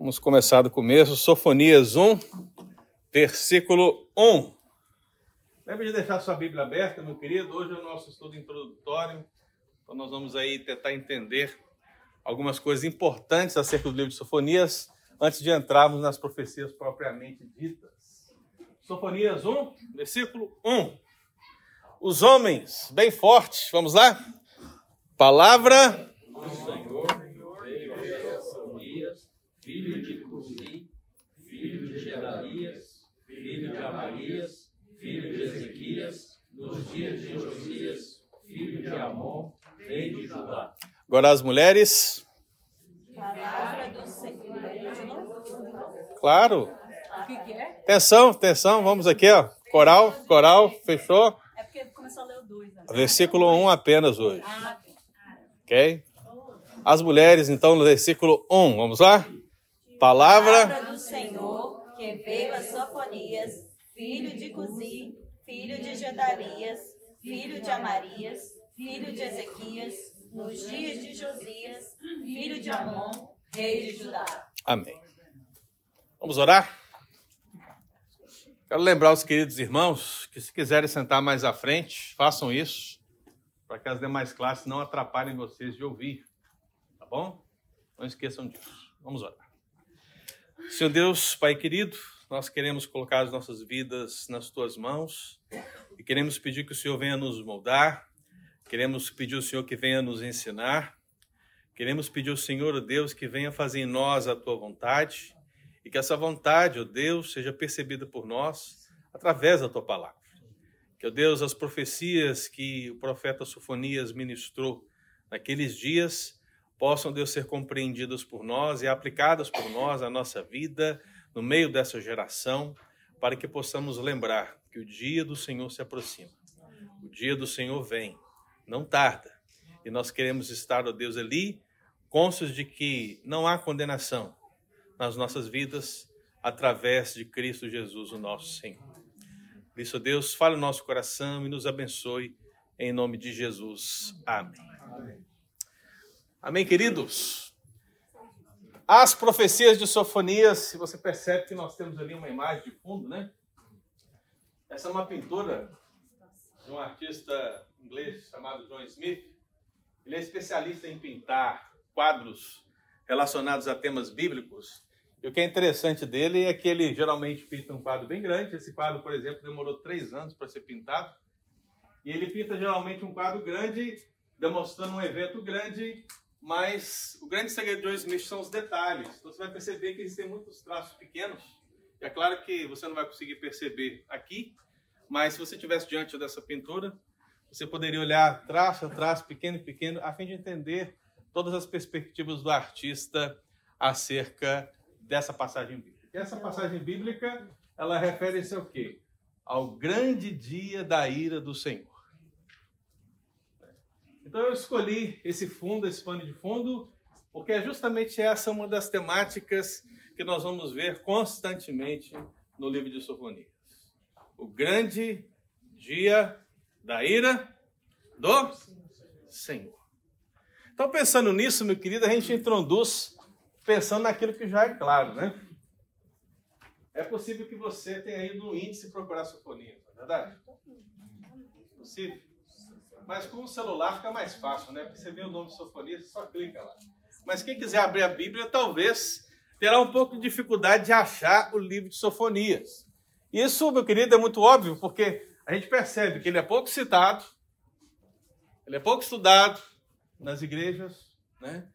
Vamos começar do começo. Sofonias 1, versículo 1. Lembre de deixar sua Bíblia aberta, meu querido. Hoje é o nosso estudo introdutório. Então nós vamos aí tentar entender algumas coisas importantes acerca do livro de Sofonias antes de entrarmos nas profecias propriamente ditas. Sofonias 1, versículo 1. Os homens, bem fortes, vamos lá? Palavra do Senhor filho de Cusi, filho de Gedalias, filho de Amarias, filho de Ezequias, nos dias de Josias, filho de Amon, rei de Judá. Agora as mulheres. Palavra do Senhor. Claro. O que, que é? Atenção, atenção, vamos aqui, ó. Coral, coral, fechou? É porque começou a ler o 2. Né? Versículo 1 um apenas hoje. Ah, ok? As mulheres, então, no versículo 1, vamos lá? Palavra, Palavra do Senhor, que veio a Sofonias, filho de Cusi, filho de Gedalias, filho de Amarias, filho de Ezequias, nos dias de Josias, filho de Amon, rei de Judá. Amém. Vamos orar? Quero lembrar os queridos irmãos que, se quiserem sentar mais à frente, façam isso, para que as demais classes não atrapalhem vocês de ouvir. Tá bom? Não esqueçam disso. Vamos orar. Senhor Deus, Pai querido, nós queremos colocar as nossas vidas nas tuas mãos e queremos pedir que o Senhor venha nos moldar, queremos pedir ao Senhor que venha nos ensinar, queremos pedir ao Senhor, Deus, que venha fazer em nós a tua vontade e que essa vontade, ó Deus, seja percebida por nós através da tua palavra. Que, ó Deus, as profecias que o profeta Sofonias ministrou naqueles dias possam, Deus, ser compreendidas por nós e aplicadas por nós na nossa vida, no meio dessa geração, para que possamos lembrar que o dia do Senhor se aproxima. O dia do Senhor vem, não tarda. E nós queremos estar, ó Deus, ali, cônscios de que não há condenação, nas nossas vidas através de Cristo Jesus, o nosso Senhor. Por isso, Deus, fale no nosso coração e nos abençoe em nome de Jesus. Amém. Amém, Amém queridos? As profecias de Sofonias, se você percebe que nós temos ali uma imagem de fundo, né? Essa é uma pintura de um artista inglês chamado John Smith. Ele é especialista em pintar quadros relacionados a temas bíblicos e o que é interessante dele é que ele geralmente pinta um quadro bem grande. Esse quadro, por exemplo, demorou três anos para ser pintado. E ele pinta geralmente um quadro grande, demonstrando um evento grande, mas o grande segredo de John Smith são os detalhes. Então você vai perceber que existem muitos traços pequenos. E é claro que você não vai conseguir perceber aqui, mas se você estivesse diante dessa pintura, você poderia olhar traço a traço, pequeno e pequeno, a fim de entender todas as perspectivas do artista acerca dessa passagem bíblica. E essa passagem bíblica, ela refere-se ao quê? Ao grande dia da ira do Senhor. Então eu escolhi esse fundo, esse pano de fundo, porque é justamente essa uma das temáticas que nós vamos ver constantemente no livro de Sofonias. O grande dia da ira do Senhor. Então, pensando nisso, meu querido, a gente introduz pensando naquilo que já é claro, né? É possível que você tenha ido no índice procurar sofonia, não é verdade? Possível. Mas com o celular fica mais fácil, né? Porque você vê o nome de sofonia, você só clica lá. Mas quem quiser abrir a Bíblia, talvez terá um pouco de dificuldade de achar o livro de sofonias. Isso, meu querido, é muito óbvio, porque a gente percebe que ele é pouco citado, ele é pouco estudado nas igrejas, né?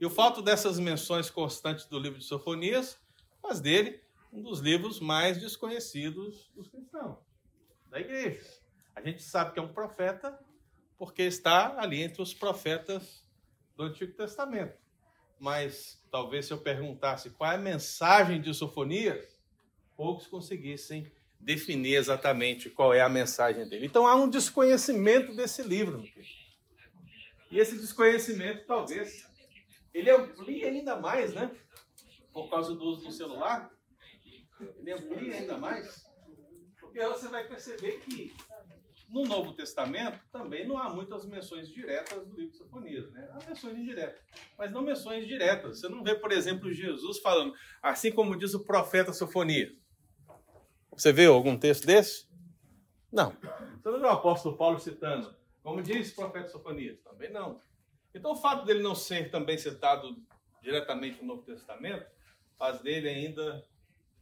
E o fato dessas menções constantes do livro de Sofonias faz dele um dos livros mais desconhecidos dos cristãos, da igreja. A gente sabe que é um profeta porque está ali entre os profetas do Antigo Testamento. Mas talvez se eu perguntasse qual é a mensagem de Sofonias, poucos conseguissem definir exatamente qual é a mensagem dele. Então há um desconhecimento desse livro. E esse desconhecimento talvez ele amplia ainda mais, né? Por causa do uso do celular. Ele amplia ainda mais. Porque você vai perceber que no Novo Testamento também não há muitas menções diretas do livro de Sofonias, né? Há menções indiretas, mas não menções diretas. Você não vê, por exemplo, Jesus falando, assim como diz o profeta Sofonias. Você viu algum texto desse? Não. Você não vê o apóstolo Paulo citando, como diz o profeta Sofonias? Também não. Então, o fato dele não ser também citado diretamente no Novo Testamento faz dele ainda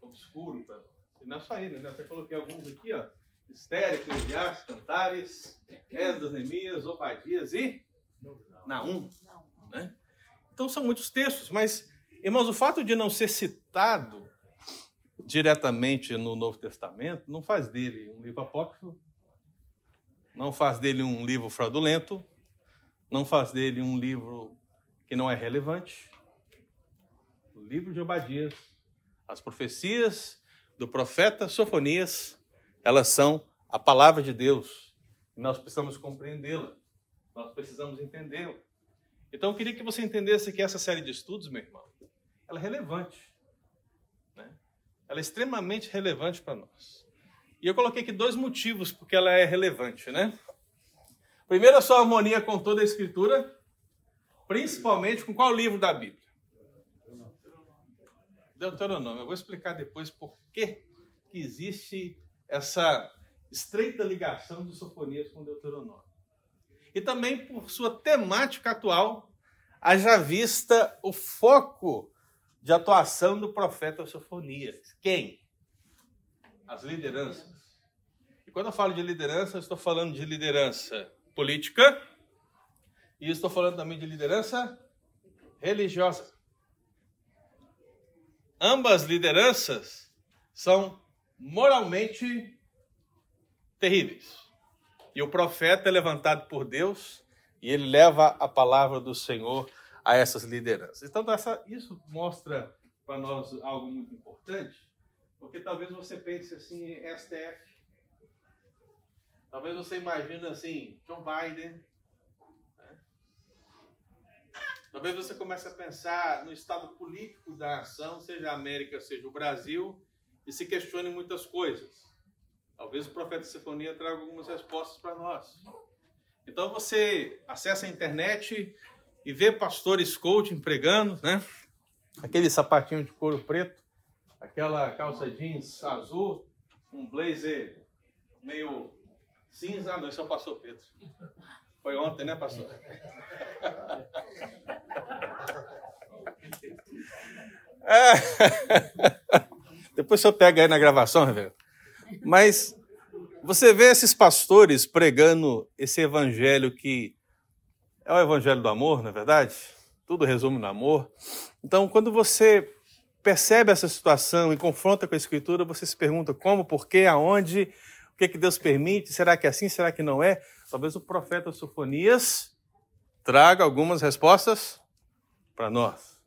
obscuro. Tá? E não é só ele, né? Até coloquei alguns aqui, ó. Estéreo, Eclesiastes, Cantares, Esdras, Neemias, Obadias e Naum. Né? Então são muitos textos, mas, irmãos, o fato de não ser citado diretamente no Novo Testamento não faz dele um livro apócrifo, não faz dele um livro fraudulento, não faz dele um livro que não é relevante. O livro de Obadias, as profecias do profeta Sofonias, elas são a palavra de Deus. E nós precisamos compreendê-la. Nós precisamos entendê-la. Então eu queria que você entendesse que essa série de estudos, meu irmão, ela é relevante. Né? Ela é extremamente relevante para nós. E eu coloquei aqui dois motivos porque ela é relevante, né? Primeiro, a sua harmonia com toda a Escritura, principalmente com qual livro da Bíblia? Deuteronômio. Eu vou explicar depois por que, que existe essa estreita ligação de Sofonias com Deuteronômio. E também por sua temática atual, haja vista o foco de atuação do profeta Sofonias. Quem? As lideranças. E quando eu falo de liderança, eu estou falando de liderança política e estou falando também de liderança religiosa. Ambas lideranças são moralmente terríveis. E o profeta é levantado por Deus e ele leva a palavra do Senhor a essas lideranças. Então, essa, isso mostra para nós algo muito importante, porque talvez você pense assim, STF, Talvez você imagine assim, John Biden. Né? Talvez você comece a pensar no estado político da ação, seja a América, seja o Brasil, e se questione muitas coisas. Talvez o profeta Sinfonia traga algumas respostas para nós. Então você acessa a internet e vê pastores coaching pregando, né? Aquele sapatinho de couro preto, aquela calça jeans azul, um blazer meio Cinza, não, isso é o pastor Pedro. Foi ontem, né, pastor? É. Depois o senhor pega aí na gravação, Reverendo. Mas você vê esses pastores pregando esse evangelho que é o evangelho do amor, não é verdade? Tudo resume no amor. Então, quando você percebe essa situação e confronta com a Escritura, você se pergunta como, por quê, aonde, o que, é que Deus permite? Será que é assim? Será que não é? Talvez o profeta Sofonias traga algumas respostas para nós.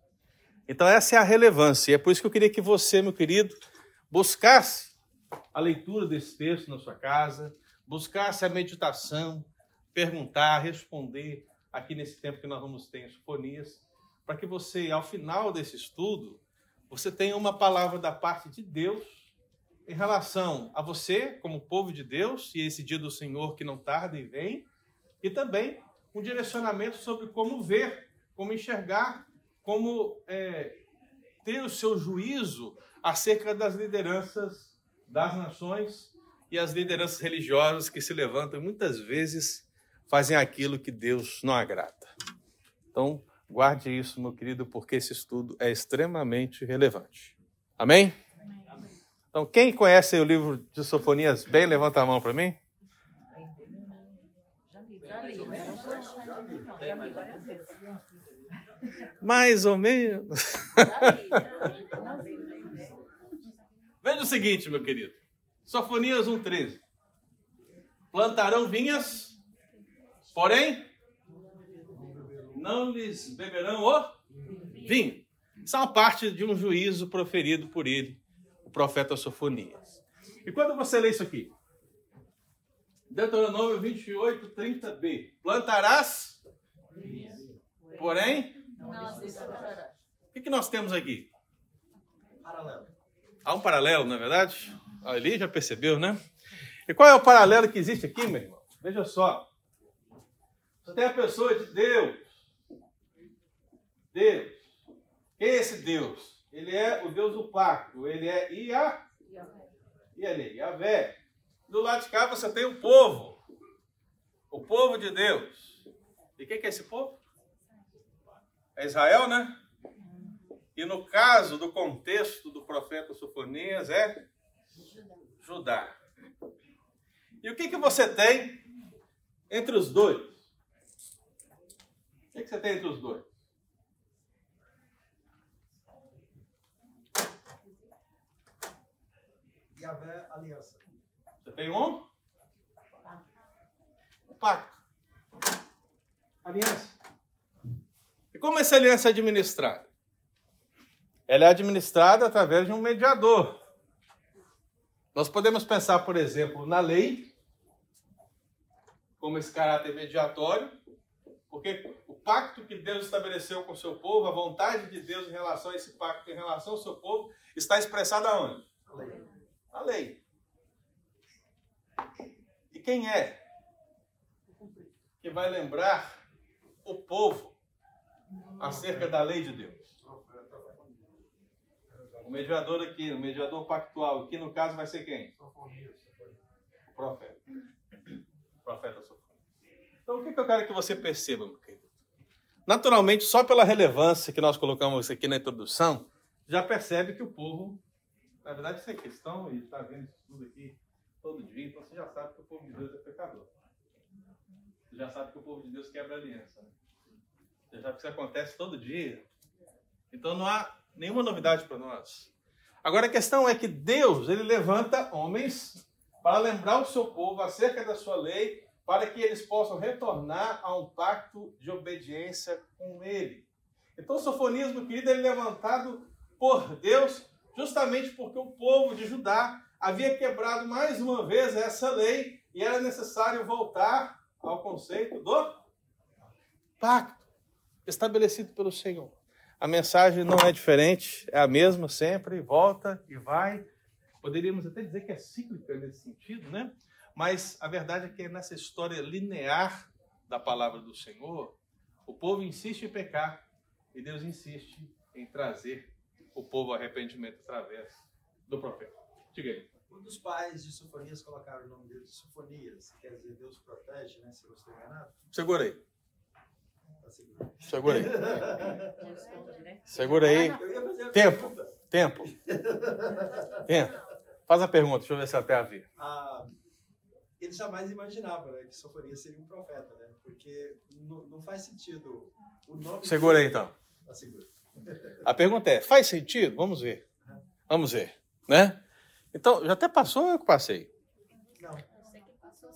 Então, essa é a relevância. E é por isso que eu queria que você, meu querido, buscasse a leitura desse texto na sua casa, buscasse a meditação, perguntar, responder aqui nesse tempo que nós vamos ter em Sofonias, para que você, ao final desse estudo, você tenha uma palavra da parte de Deus em relação a você, como povo de Deus, e esse dia do Senhor que não tarda e vem, e também um direcionamento sobre como ver, como enxergar, como é, ter o seu juízo acerca das lideranças das nações e as lideranças religiosas que se levantam e muitas vezes fazem aquilo que Deus não agrada. Então, guarde isso, meu querido, porque esse estudo é extremamente relevante. Amém? Então, quem conhece o livro de Sofonias bem, levanta a mão para mim. Mais ou menos. Veja o seguinte, meu querido. Sofonias 1,13. Plantarão vinhas, porém não lhes beberão o vinho. Isso é uma parte de um juízo proferido por ele profeta Sofonias. E quando você lê isso aqui? Deuteronômio 28, 30b. Plantarás, porém, o que, que nós temos aqui? Paralelo. Há um paralelo, não é verdade? Ali já percebeu, né? E qual é o paralelo que existe aqui, meu irmão? Veja só. Você tem a pessoa de Deus. Deus. Quem é esse Deus? Ele é o Deus do pacto. Ele é Ia. E ali, Yahvé. Do lado de cá você tem o povo. O povo de Deus. E quem que é esse povo? É Israel, né? E no caso do contexto do profeta Sofonias é Judá. E o que, que você tem entre os dois? O que, que você tem entre os dois? Yahvé, aliança. Você tem um? Pacto. Aliança. Como essa aliança é administrada? Ela é administrada através de um mediador. Nós podemos pensar, por exemplo, na lei, como esse caráter mediatório, porque o pacto que Deus estabeleceu com o seu povo, a vontade de Deus em relação a esse pacto, em relação ao seu povo, está expressada aonde? A lei. A lei. E quem é que vai lembrar o povo acerca da lei de Deus? O mediador aqui, o mediador pactual, aqui no caso vai ser quem? O profeta. O profeta Sofonias. Então o que, eu quero que você perceba, meu querido? Naturalmente, só pela relevância que nós colocamos aqui na introdução, já percebe que o povo, na verdade, isso é questão, e está vendo isso tudo aqui todo dia, então você já sabe que o povo de Deus é pecador. Você já sabe que o povo de Deus quebra aliança. Né? Já que isso acontece todo dia. Então não há nenhuma novidade para nós. Agora a questão é que Deus, ele levanta homens para lembrar o seu povo acerca da sua lei, para que eles possam retornar a um pacto de obediência com ele. Então o sofonismo, querido, ele é levantado por Deus justamente porque o povo de Judá havia quebrado mais uma vez essa lei e era necessário voltar ao conceito do pacto estabelecido pelo Senhor. A mensagem não é diferente, é a mesma sempre, volta e vai. Poderíamos até dizer que é cíclica nesse sentido, né? Mas a verdade é que nessa história linear da palavra do Senhor, o povo insiste em pecar e Deus insiste em trazer o povo ao arrependimento através do profeta. Diga aí. Um dos pais de Sofonias colocaram o nome dele de Sofonias, quer dizer, Deus protege, né? Se eu estou enganado. Segura aí. Seguro. Segura aí. Segura aí. Tempo. Tempo. Tempo. Faz a pergunta, deixa eu ver se até a ver. Ah, ele jamais imaginava né, que Sofonias seria um profeta, né? Porque não, não faz sentido o nome. Segura aí então. Seguro. A pergunta é: faz sentido? Vamos ver. Vamos ver, né? Então, já até passou ou eu que passei? Não.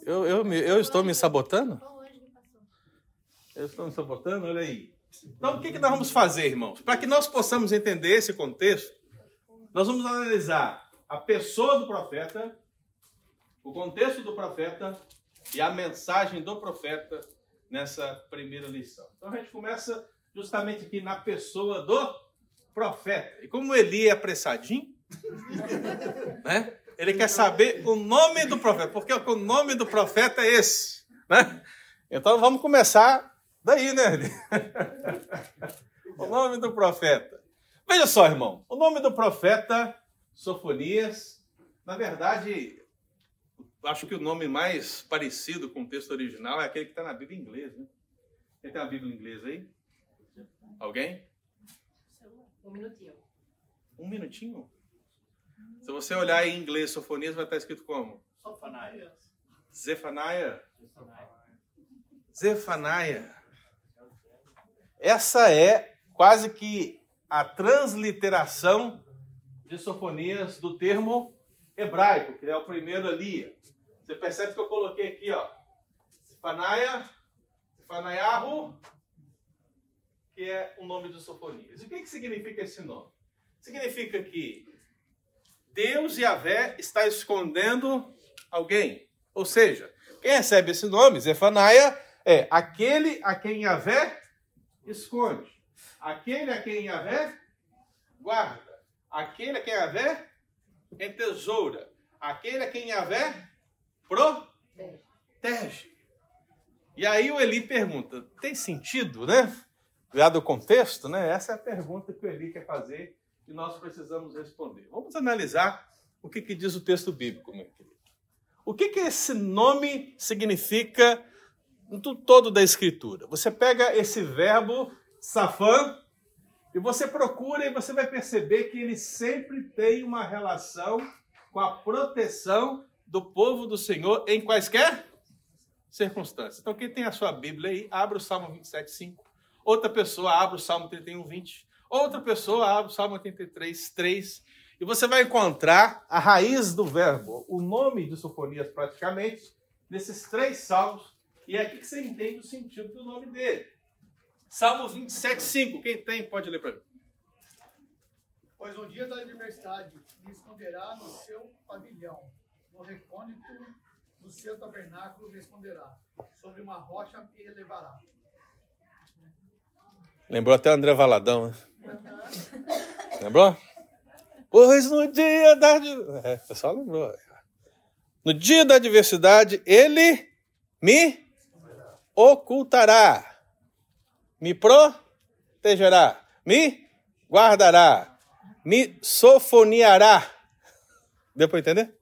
Eu, eu, eu estou me sabotando? Eu estou me sabotando? Olha aí. Então, o que, que nós vamos fazer, irmãos? Para que nós possamos entender esse contexto, nós vamos analisar a pessoa do profeta, o contexto do profeta e a mensagem do profeta nessa primeira lição. Então, a gente começa justamente aqui na pessoa do profeta. E como Eli é apressadinho, né? Ele quer saber o nome do profeta, porque o nome do profeta é esse, né? Então vamos começar daí, né? O nome do profeta. Veja só, irmão, o nome do profeta Sofonias, na verdade, acho que o nome mais parecido com o texto original é aquele que está na Bíblia em inglês, né? Quem tem a Bíblia em inglês aí? Alguém? Um minutinho. Um minutinho. Se você olhar em inglês, Sofonias vai estar escrito como? Sofanaia. Zefaniah. Zefaniah. Essa é quase que a transliteração de Sofonias do termo hebraico, que é o primeiro ali. Você percebe que eu coloquei aqui, ó. Zefaniah, Zefaniahu, que é o nome de Sofonias. E o que, que significa esse nome? Significa que Deus e Avé está escondendo alguém. Ou seja, quem recebe esse nome, Zefanaia, é aquele a quem Yahvé esconde. Aquele a quem Yahvé guarda. Aquele a quem Yahvé entesoura. Aquele a quem Yahvé protege. E aí o Eli pergunta: tem sentido, né? Dado o contexto, né? Essa é a pergunta que o Eli quer fazer e nós precisamos responder. Vamos analisar o que, que diz o texto bíblico, meu querido. O que, que esse nome significa no todo da Escritura? Você pega esse verbo safã e você procura e você vai perceber que ele sempre tem uma relação com a proteção do povo do Senhor em quaisquer circunstâncias. Então, quem tem a sua Bíblia aí, abre o Salmo 27, 5. Outra pessoa abre o Salmo 31, 20. Outra pessoa abre o Salmo 83, 3. E você vai encontrar a raiz do verbo, o nome de Sofonias praticamente, nesses três salmos. E é aqui que você entende o sentido do nome dele. Salmo 27, 5. Quem tem, pode ler para mim. Pois no dia da adversidade me esconderá no seu pavilhão, no recôndito do seu tabernáculo me esconderá, sobre uma rocha me elevará. Lembrou até o André Valadão, né? Lembrou? Pois no dia da. É, o pessoal lembrou. No dia da adversidade, ele me ocultará, me protegerá, me guardará, me sofoniará. Deu para entender?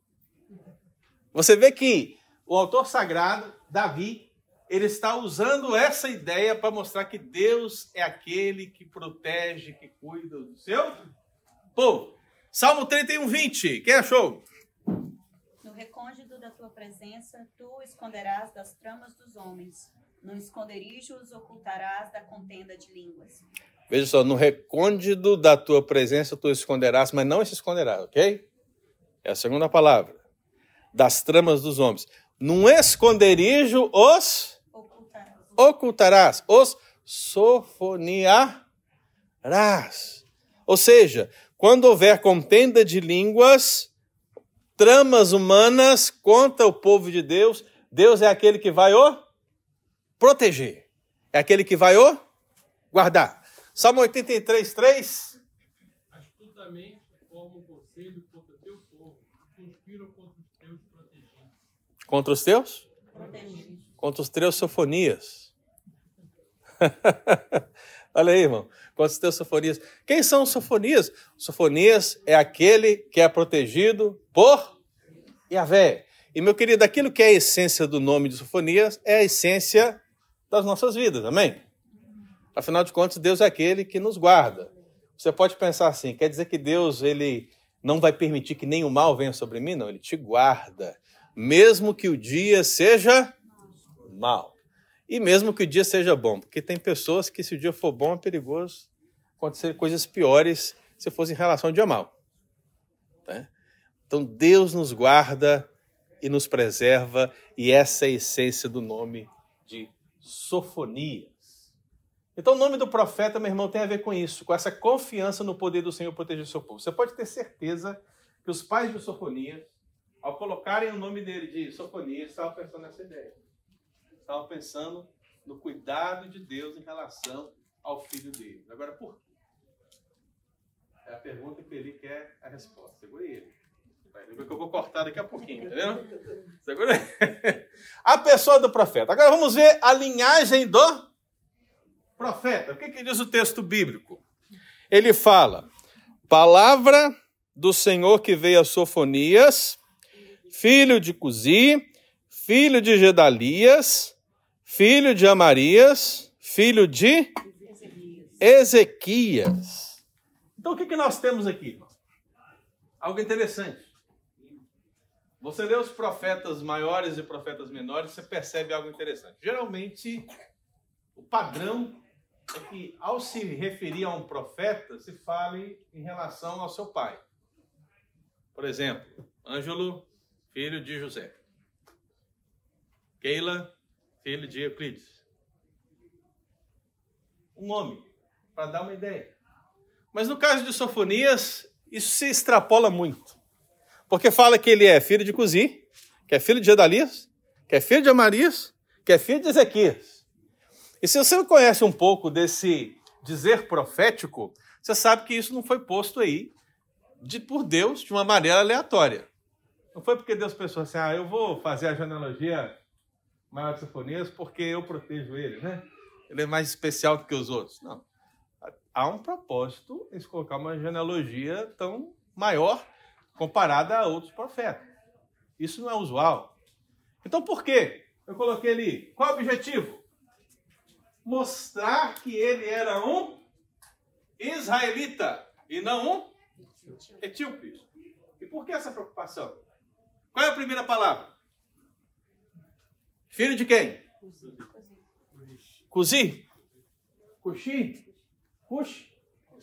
Você vê que o autor sagrado, Davi, ele está usando essa ideia para mostrar que Deus é aquele que protege, que cuida do seu povo. Salmo 31, 20. Quem achou? No recôndito da tua presença, tu esconderás das tramas dos homens. No esconderijo os ocultarás da contenda de línguas. Veja só, no recôndito da tua presença tu esconderás, mas não se esconderá, ok? É a segunda palavra. Das tramas dos homens. Num esconderijo os Ocultarás. ocultarás, os sofoniarás. Ou seja, quando houver contenda de línguas, tramas humanas contra o povo de Deus, Deus é aquele que vai o proteger, é aquele que vai o guardar. Salmo 83, 3. Astutamente forma um conselho contra teu povo, conspiram contra os teus protegidos. Contra os teus? Protegido. Contra os teus sofonias. Olha aí, irmão. Contra os teus sofonias. Quem são os sofonias? Sofonias é aquele que é protegido por Yahvé. E, meu querido, aquilo que é a essência do nome de sofonias é a essência das nossas vidas, amém? Afinal de contas, Deus é aquele que nos guarda. Você pode pensar assim, quer dizer que Deus ele não vai permitir que nenhum mal venha sobre mim? Não, ele te guarda, mesmo que o dia seja mal. E mesmo que o dia seja bom, porque tem pessoas que se o dia for bom é perigoso acontecer coisas piores se fosse em relação ao dia mal. né? Então Deus nos guarda e nos preserva, e essa é a essência do nome Sofonias. Então o nome do profeta, meu irmão, tem a ver com isso, com essa confiança no poder do Senhor proteger seu povo. Você pode ter certeza que os pais de Sofonias, ao colocarem o nome dele de Sofonias, estavam pensando nessa ideia. Estavam pensando no cuidado de Deus em relação ao filho dele. Agora, por quê? É a pergunta que ele quer a resposta. Segura ele. Vai ver que eu vou cortar daqui a pouquinho, entendeu? Segura aí. A pessoa do profeta. Agora vamos ver a linhagem do profeta. O que, que diz o texto bíblico? Ele fala: palavra do Senhor que veio a Sofonias, filho de Cusi, filho de Gedalias, filho de Amarias, filho de Ezequias. Então o que, que nós temos aqui? Algo interessante. Você lê os profetas maiores e profetas menores, você percebe algo interessante. Geralmente, o padrão é que, ao se referir a um profeta, se fale em relação ao seu pai. Por exemplo, Ângelo, filho de José. Keila, filho de Euclides. Um nome, para dar uma ideia. Mas no caso de Sofonias, isso se extrapola muito. Porque fala que ele é filho de Cusi, que é filho de Gedalias, que é filho de Amarias, que é filho de Ezequias. E se você conhece um pouco desse dizer profético, você sabe que isso não foi posto aí de, por Deus de uma maneira aleatória. Não foi porque Deus pensou assim, ah, eu vou fazer a genealogia maior de Sofonias porque eu protejo ele, né? Ele é mais especial do que os outros. Não. Há um propósito em se colocar uma genealogia tão maior comparada a outros profetas. Isso não é usual. Então por quê? Eu coloquei ali. Qual é o objetivo? Mostrar que ele era um israelita e não um etíope. E por que essa preocupação? Qual é a primeira palavra? Filho de quem? Cuzi? Cuxi? Cuxi?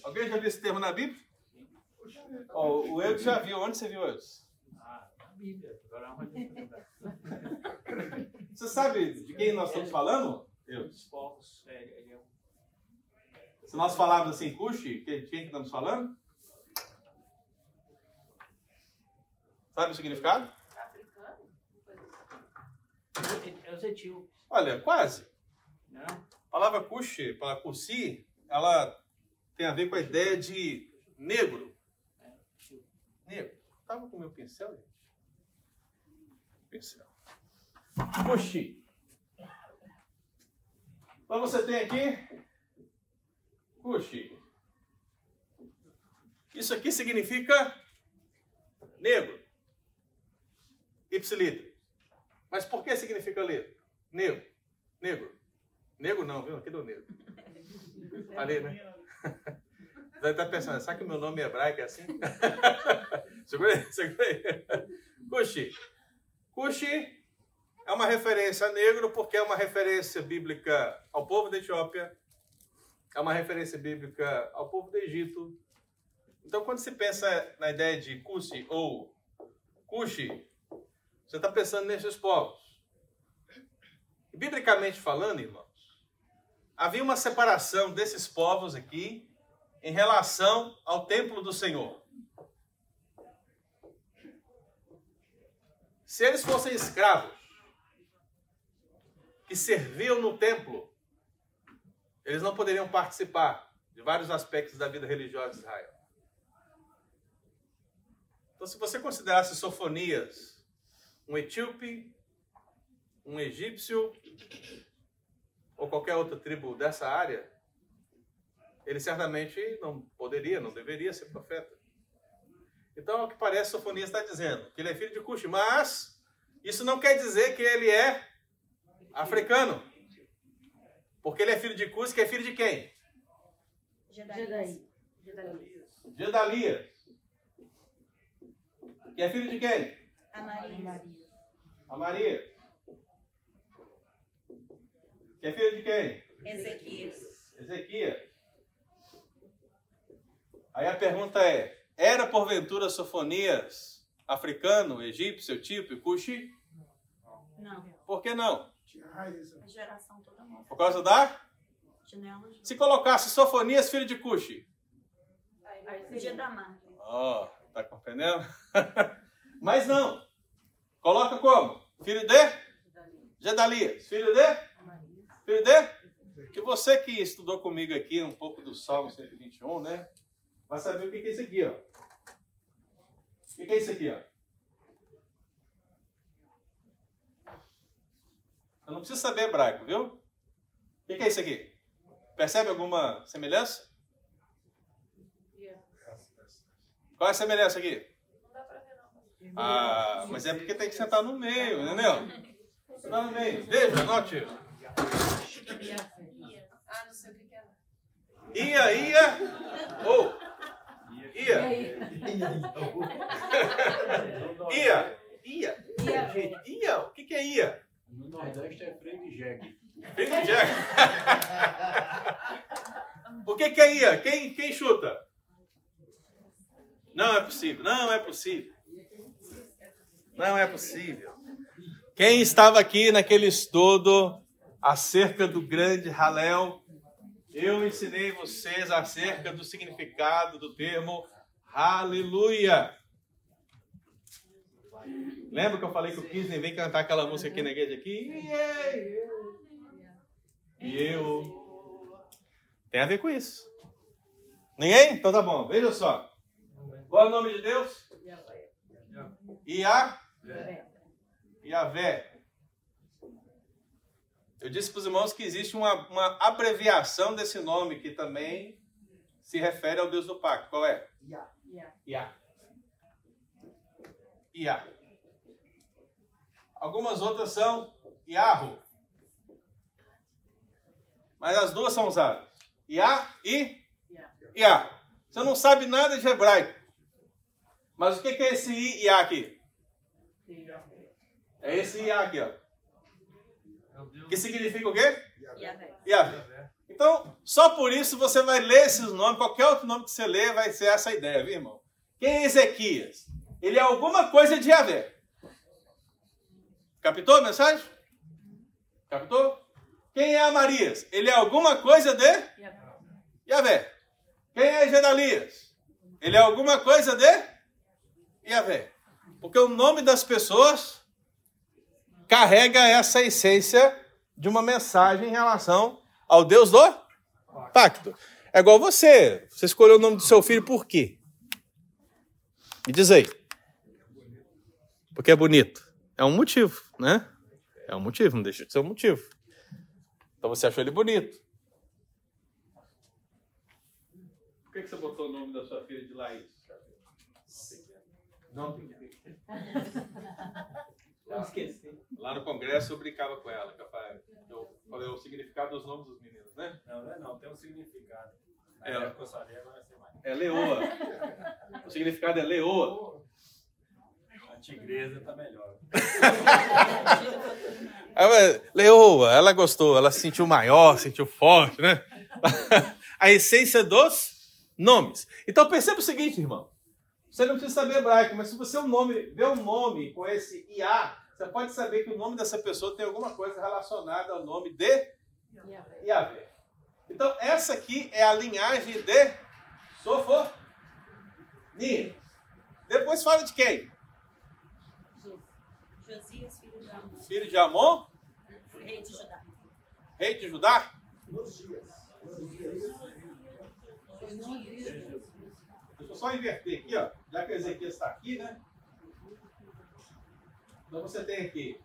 Alguém já viu esse termo na Bíblia? Oh, o Eudes já viu. Onde você viu, Eudes? Ah, na Bíblia. Agora Você sabe de quem nós estamos falando? Os povos, Se nós falarmos assim, Cuxi, de quem que estamos falando? Sabe o significado? Africano? É os etíopes, Olha, quase. né? A palavra Cuxi, a palavra Cusi, ela tem a ver com a ideia de negro. Negro. Estava com meu pincel, gente? Pincel. Cuxi. Então você tem aqui Cuxi. Isso aqui significa negro. Ipsilita. Mas por que significa negro? Negro. Negro. Negro não, viu? Aqui do negro. Ali, né? Deve estar pensando, será que meu nome é hebraico é assim? segura aí, segura aí. Cuxi. Cuxi é uma referência a negro porque é uma referência bíblica ao povo da Etiópia, é uma referência bíblica ao povo do Egito. Então, quando se pensa na ideia de Cusi ou Cuxi, você está pensando nesses povos. E, biblicamente falando, irmãos, havia uma separação desses povos aqui em relação ao templo do Senhor. Se eles fossem escravos que serviam no templo, eles não poderiam participar de vários aspectos da vida religiosa de Israel. Então, se você considerasse Sofonias um etíope, um egípcio ou qualquer outra tribo dessa área, ele certamente não poderia, não deveria ser profeta. Então, o que parece, Sofonias está dizendo que ele é filho de Cuxi, mas isso não quer dizer que ele é africano. Porque ele é filho de Cuxi, que é filho de quem? Gedalias. Gedalias. Que é filho de quem? Amaria. A Maria. Que é filho de quem? Ezequias. Ezequias. Aí a pergunta é: era porventura Sofonias africano, egípcio, etíope, cuxi? Não. Por que não? A geração toda. Por causa da? Genealogia. Se colocasse Sofonias, filho de Cuxi. Dia da Mar. Ó, tá compreendendo? Mas não. Coloca como? Filho de? Gedalias. Filho de? Filho de? Que você que estudou comigo aqui um pouco do Salmo 121, né? Vai saber o que é isso aqui, ó. O que é isso aqui, ó? Eu não preciso saber hebraico, viu? O que é isso aqui? Percebe alguma semelhança? Qual é a semelhança aqui? Ah, mas é porque tem que sentar no meio, entendeu? Sentar no meio. Veja, anote. Ah, não sei o que que é. Ia, ia, ou. Ia. Ia. Ia. Gente, ia. O que, que é ia? No Nordeste é freio de jegue. No Jack. O que, que é ia? Quem, quem chuta? Não é possível. Não é possível. Não é possível. Quem estava aqui naquele estudo acerca do grande Halel, eu ensinei vocês acerca do significado do termo Aleluia. Lembra que eu falei que o Kisney vem cantar aquela música aqui na igreja aqui? E eu. Tem a ver com isso. Ninguém? Então tá bom. Veja só. Qual é o nome de Deus? Ia, Iavé. Eu disse para os irmãos que existe uma, uma abreviação desse nome que também se refere ao Deus do pacto. Qual é? Ia. Ia. Ia. Algumas outras são Iahu. Mas as duas são usadas. Ia e Ia. Você não sabe nada de hebraico. Mas o que é esse Ia aqui? É esse Ia aqui, ó. Que significa o quê? Iavé. Então, só por isso você vai ler esses nomes, qualquer outro nome que você ler vai ser essa ideia, viu, irmão? Quem é Ezequias? Ele é alguma coisa de Iavé. Captou a mensagem? Captou? Quem é Amarias? Ele é alguma coisa de Iavé. Quem é Gedalias? Ele é alguma coisa de Iavé. Porque o nome das pessoas carrega essa essência de uma mensagem em relação ao Deus do pacto. É igual você. Você escolheu o nome do seu filho por quê? Me diz aí. Porque é bonito. É um motivo, né? É um motivo, não deixa de ser um motivo. Então você achou ele bonito. Por que você botou o nome da sua filha de Laís? Não Eu esqueci. Lá no congresso eu brincava com ela, capaz. Eu falei o significado dos nomes dos meninos, né? Não, não é não, tem um significado. Na É. época eu sabia, agora eu sei mais. É leoa. O significado é leoa. A tigresa tá melhor. Ela, leoa, ela gostou, ela se sentiu maior, se sentiu forte, né? A essência dos nomes. Então perceba o seguinte, irmão. Você não precisa saber hebraico, mas se você um nome, vê um nome com esse IA, você pode saber que o nome dessa pessoa tem alguma coisa relacionada ao nome de Yahvé. Então, essa aqui é a linhagem de Sofonias. Depois fala de quem? Josias, filho de Amon, Filho de Amon, rei de Judá. rei de Judá. Deixa eu só inverter aqui, ó. Já que o Ezequiel está aqui, né? Então você tem aqui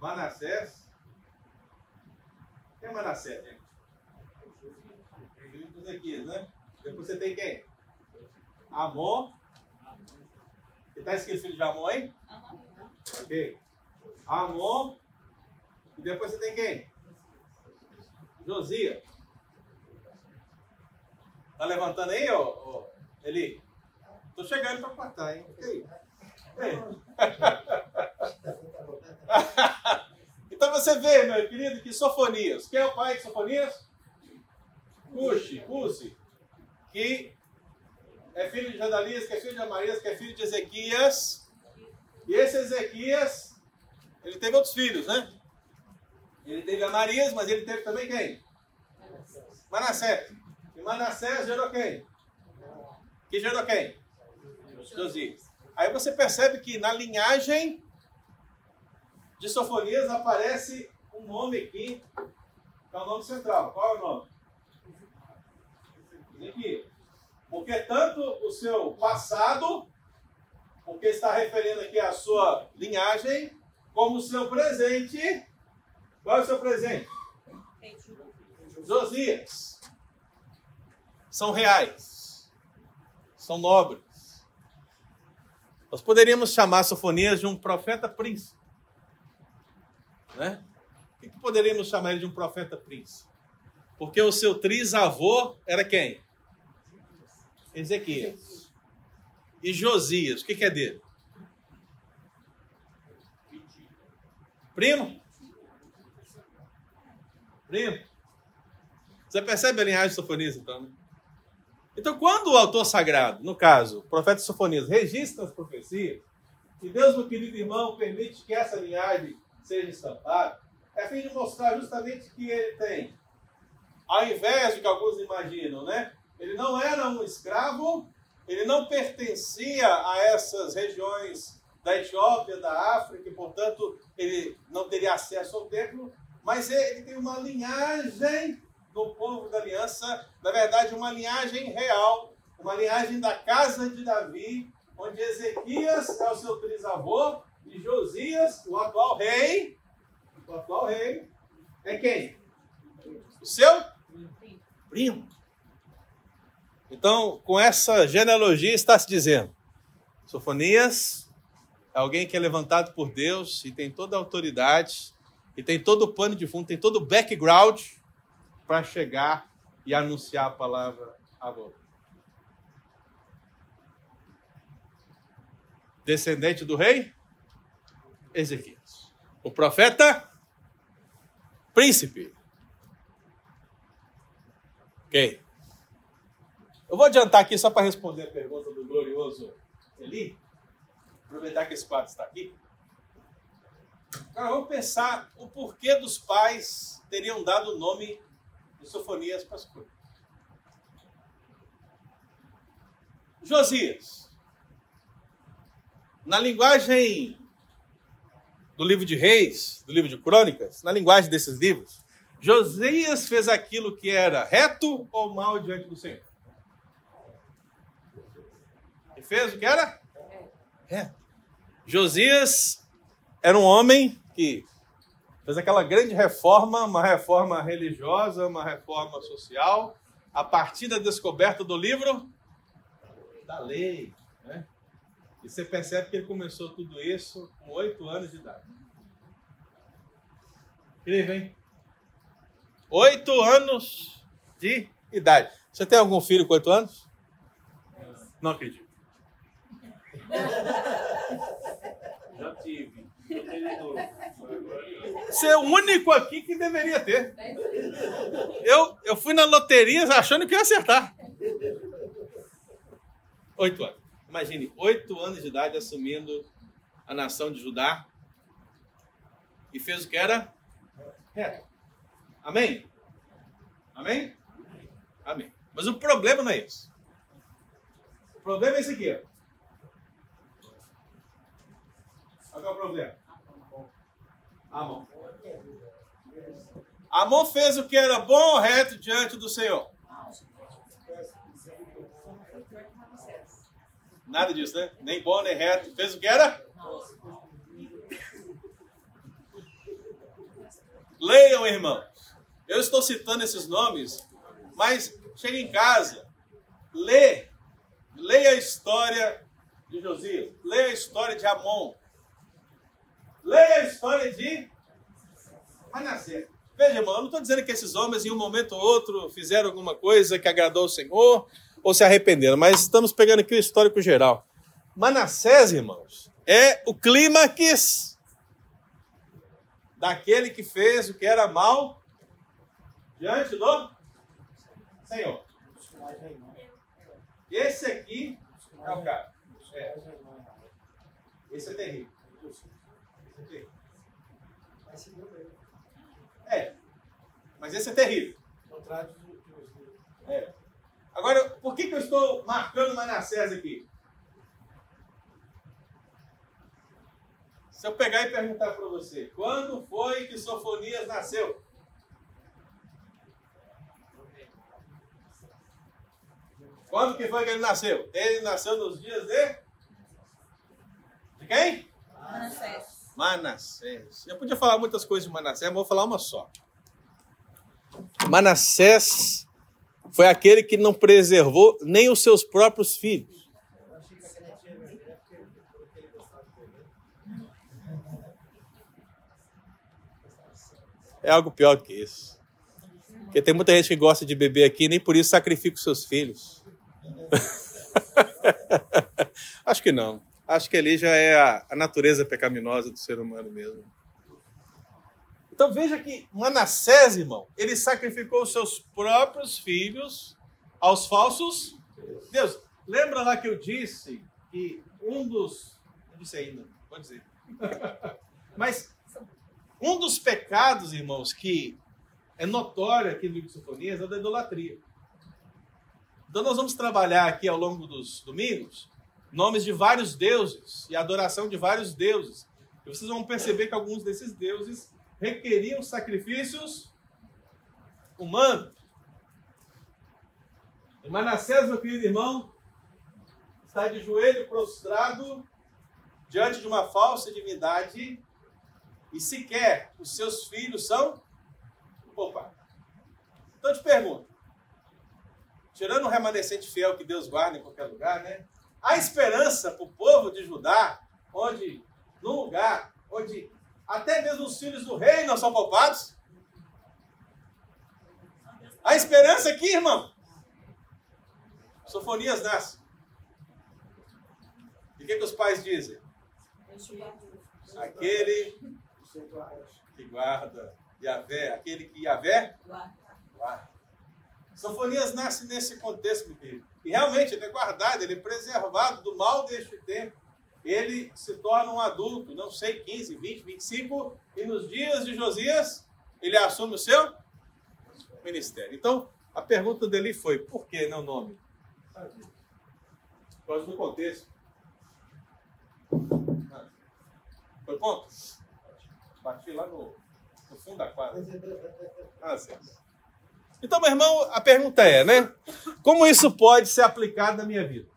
Manassés. Quem é Manassés, gente? De Ezequias, né? Depois você tem quem? Amon. E tá escrito filho de Amon aí? Ok. Amon. E depois você tem quem? Josias. Tá levantando aí, ô Eli? Tô chegando para cortar, hein? Ei. então você vê, meu querido, que Sofonias. Quem é o pai de Sofonias? Cuxi, Cusi. Que é filho de Jadalias, que é filho de Amarias, que é filho de Ezequias. E esse Ezequias, ele teve outros filhos, né? Ele teve Amarias, mas ele teve também quem? Manassés. E Manassés gerou quem? Que gerou quem? Josias. Aí você percebe que na linhagem de Sofonias aparece um nome aqui, que é o nome central. Qual é o nome? Ezequias. Porque tanto o seu passado, porque está referindo aqui a sua linhagem, como o seu presente. Qual é o seu presente? Josias. São reais. São nobres. Nós poderíamos chamar Sofonias de um profeta príncipe. Né? Por que, poderíamos chamar ele de um profeta príncipe? Porque o seu trisavô era quem? Ezequias. E Josias, o que, que é dele? Primo? Primo? Você percebe a linhagem de Sofonias, então, né? Então, quando o autor sagrado, no caso, o profeta Sofonias, registra as profecias, e Deus, meu querido irmão, permite que essa linhagem seja estampada, é a fim de mostrar justamente que ele tem, ao invés de que alguns imaginam, né? Ele não era um escravo, ele não pertencia a essas regiões da Etiópia, da África, e, portanto, ele não teria acesso ao templo, mas ele tem uma linhagem do povo da aliança, na verdade, uma linhagem real, uma linhagem da casa de Davi, onde Ezequias é o seu trisavô e Josias, o atual rei, o atual rei, é quem? O seu primo. Então, com essa genealogia está se dizendo, Sofonias é alguém que é levantado por Deus e tem toda a autoridade, e tem todo o pano de fundo, tem todo o background para chegar e anunciar a palavra a você. Descendente do rei Ezequias. O profeta príncipe. Ok. Eu vou adiantar aqui só para responder a pergunta do glorioso Eli. Aproveitar que esse quadro está aqui. Cara, vamos pensar o porquê dos pais teriam dado o nome Sofonias coisas. Josias. Na linguagem do livro de Reis, do livro de Crônicas, na linguagem desses livros, Josias fez aquilo que era reto ou mal diante do Senhor? E fez o que era? Reto. Josias era um homem que fez aquela grande reforma, uma reforma religiosa, uma reforma social, a partir da descoberta do livro da lei. Né? E você percebe que ele começou tudo isso com oito anos de idade. Incrível, hein? Oito anos de idade. Você tem algum filho com oito anos? Não acredito. Já tive. Você é o único aqui que deveria ter. Eu, eu fui na loteria achando que ia acertar. Oito anos. Imagine, oito anos de idade assumindo a nação de Judá. E fez o que era reto. Amém? Amém? Amém. Mas o problema não é isso. O problema é esse aqui. Qual é o problema? Amon. Amon fez o que era bom ou reto diante do Senhor? Nada disso, né? Nem bom, nem reto. Fez o que era? Leiam, irmãos. Eu estou citando esses nomes, mas chega em casa, lê, leia a história de Josias, leia a história de Amon, leia a história de Manassés. Veja, irmão, eu não estou dizendo que esses homens, em um momento ou outro, fizeram alguma coisa que agradou o Senhor ou se arrependeram, mas estamos pegando aqui o histórico geral. Manassés, irmãos, é o clímax daquele que fez o que era mal diante do Senhor. Esse aqui é o cara. É. Esse é terrível. Esse é terrível. É. Mas esse é terrível. É. Agora, por que, que eu estou marcando Manassés aqui? Se eu pegar e perguntar para você, quando foi que Sofonias nasceu? Quando que foi que ele nasceu? Ele nasceu nos dias de. De quem? Manassés. Manassés. Eu podia falar muitas coisas de Manassés, mas vou falar uma só. Manassés foi aquele que não preservou nem os seus próprios filhos. É algo pior que isso. Porque tem muita gente que gosta de beber aqui e nem por isso sacrifica os seus filhos. Acho que não. Acho que ali já é a, a natureza pecaminosa do ser humano mesmo. Então veja que Manassés, irmão, ele sacrificou os seus próprios filhos aos falsos Deus. Lembra lá que eu disse que um dos. Não disse ainda, vou dizer. Mas um dos pecados, irmãos, que é notório aqui no livro de Sofonias é da idolatria. Então nós vamos trabalhar aqui ao longo dos domingos nomes de vários deuses e adoração de vários deuses. E vocês vão perceber que alguns desses deuses requeriam sacrifícios humanos. E Manassés, meu querido irmão, está de joelho prostrado diante de uma falsa divindade e sequer os seus filhos são poupados. Então eu te pergunto, tirando o remanescente fiel que Deus guarda em qualquer lugar, né? Há esperança para o povo de Judá, onde, num lugar onde até mesmo os filhos do rei não são poupados? Há esperança aqui, irmão? Sofonias nasce. E o que, que os pais dizem? Aquele que guarda Yahvé, aquele que Yahvé guarda. Sofonias nasce nesse contexto, meu querido. E realmente ele é guardado, ele é preservado do mal deste tempo. Ele se torna um adulto, não sei, 15, 20, 25, e nos dias de Josias, ele assume o seu ministério. Então, a pergunta dele foi: por que não nome? Por causa do contexto. Foi ponto? Bati lá no, no fundo da quadra. Ah, certo. Então, meu irmão, a pergunta é, né? Como isso pode ser aplicado na minha vida?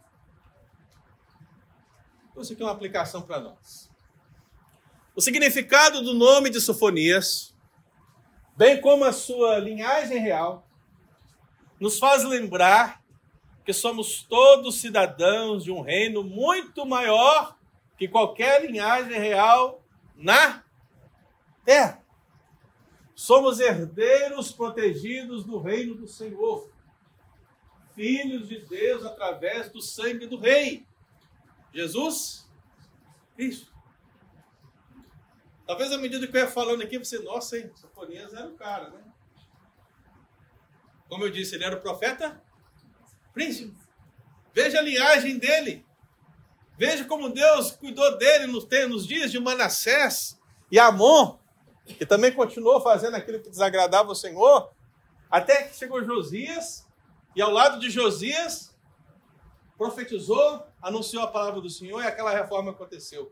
Então, isso aqui é uma aplicação para nós. O significado do nome de Sofonias, bem como a sua linhagem real, nos faz lembrar que somos todos cidadãos de um reino muito maior que qualquer linhagem real na terra. Somos herdeiros protegidos do reino do Senhor, filhos de Deus através do sangue do Rei, Jesus Cristo. Talvez à medida que eu ia falando aqui, você, nossa, hein, Sofonias era o cara, né? Como eu disse, ele era o profeta príncipe. Veja a linhagem dele. Veja como Deus cuidou dele nos, dias de Manassés e Amon que também continuou fazendo aquilo que desagradava o Senhor, até que chegou Josias, e ao lado de Josias, profetizou, anunciou a palavra do Senhor e aquela reforma aconteceu.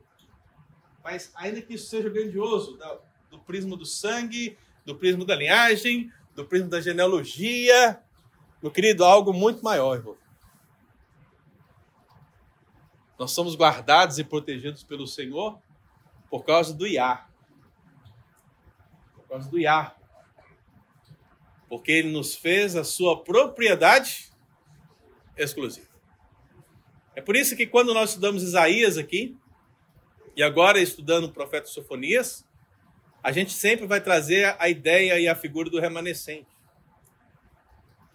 Mas, ainda que isso seja grandioso, do prisma do sangue, do prisma da linhagem, do prisma da genealogia, meu querido, algo muito maior, irmão. Nós somos guardados e protegidos pelo Senhor por causa do Iá, causa do Yah. Porque ele nos fez a sua propriedade exclusiva. É por isso que quando nós estudamos Isaías aqui, e agora estudando o profeta Sofonias, a gente sempre vai trazer a ideia e a figura do remanescente.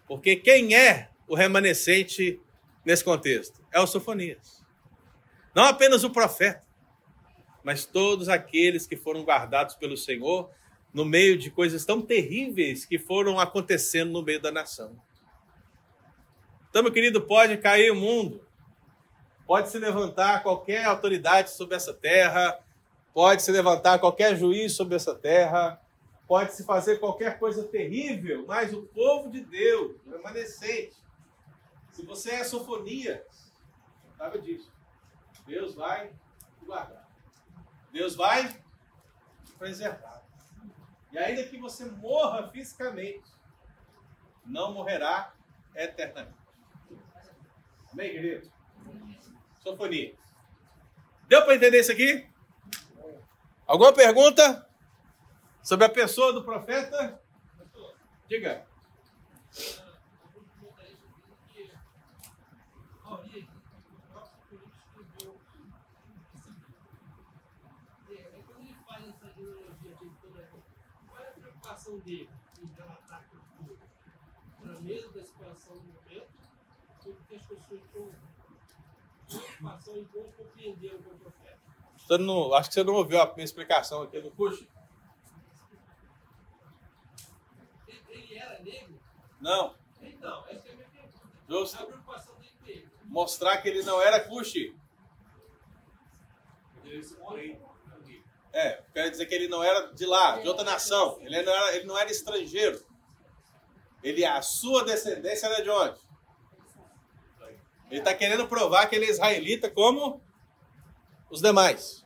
Porque quem é o remanescente nesse contexto? É o Sofonias. Não apenas o profeta, mas todos aqueles que foram guardados pelo Senhor no meio de coisas tão terríveis que foram acontecendo no meio da nação. Então, meu querido, pode cair o mundo, pode se levantar qualquer autoridade sobre essa terra, pode se levantar qualquer juiz sobre essa terra, pode se fazer qualquer coisa terrível, mas o povo de Deus, remanescente, se você é sofonia, sabe disso. Deus vai guardar. Deus vai preservar. E ainda que você morra fisicamente, não morrerá eternamente. Amém, querido? Sofonia. Deu para entender isso aqui? Alguma pergunta sobre a pessoa do profeta? Diga. preocupação dele em relatar aquilo tudo para medo da situação do momento, porque as pessoas estão Você não, acho que você não ouviu a minha explicação aqui no curso. Ele, era negro? Não. Então, essa é a minha pergunta. Justo. A preocupação dele. Mostrar que ele não era Cuxi. É, quer dizer que ele não era de lá, de outra nação. Ele não era, ele não era estrangeiro. Ele, a sua descendência era de onde? Ele está querendo provar que ele é israelita como os demais.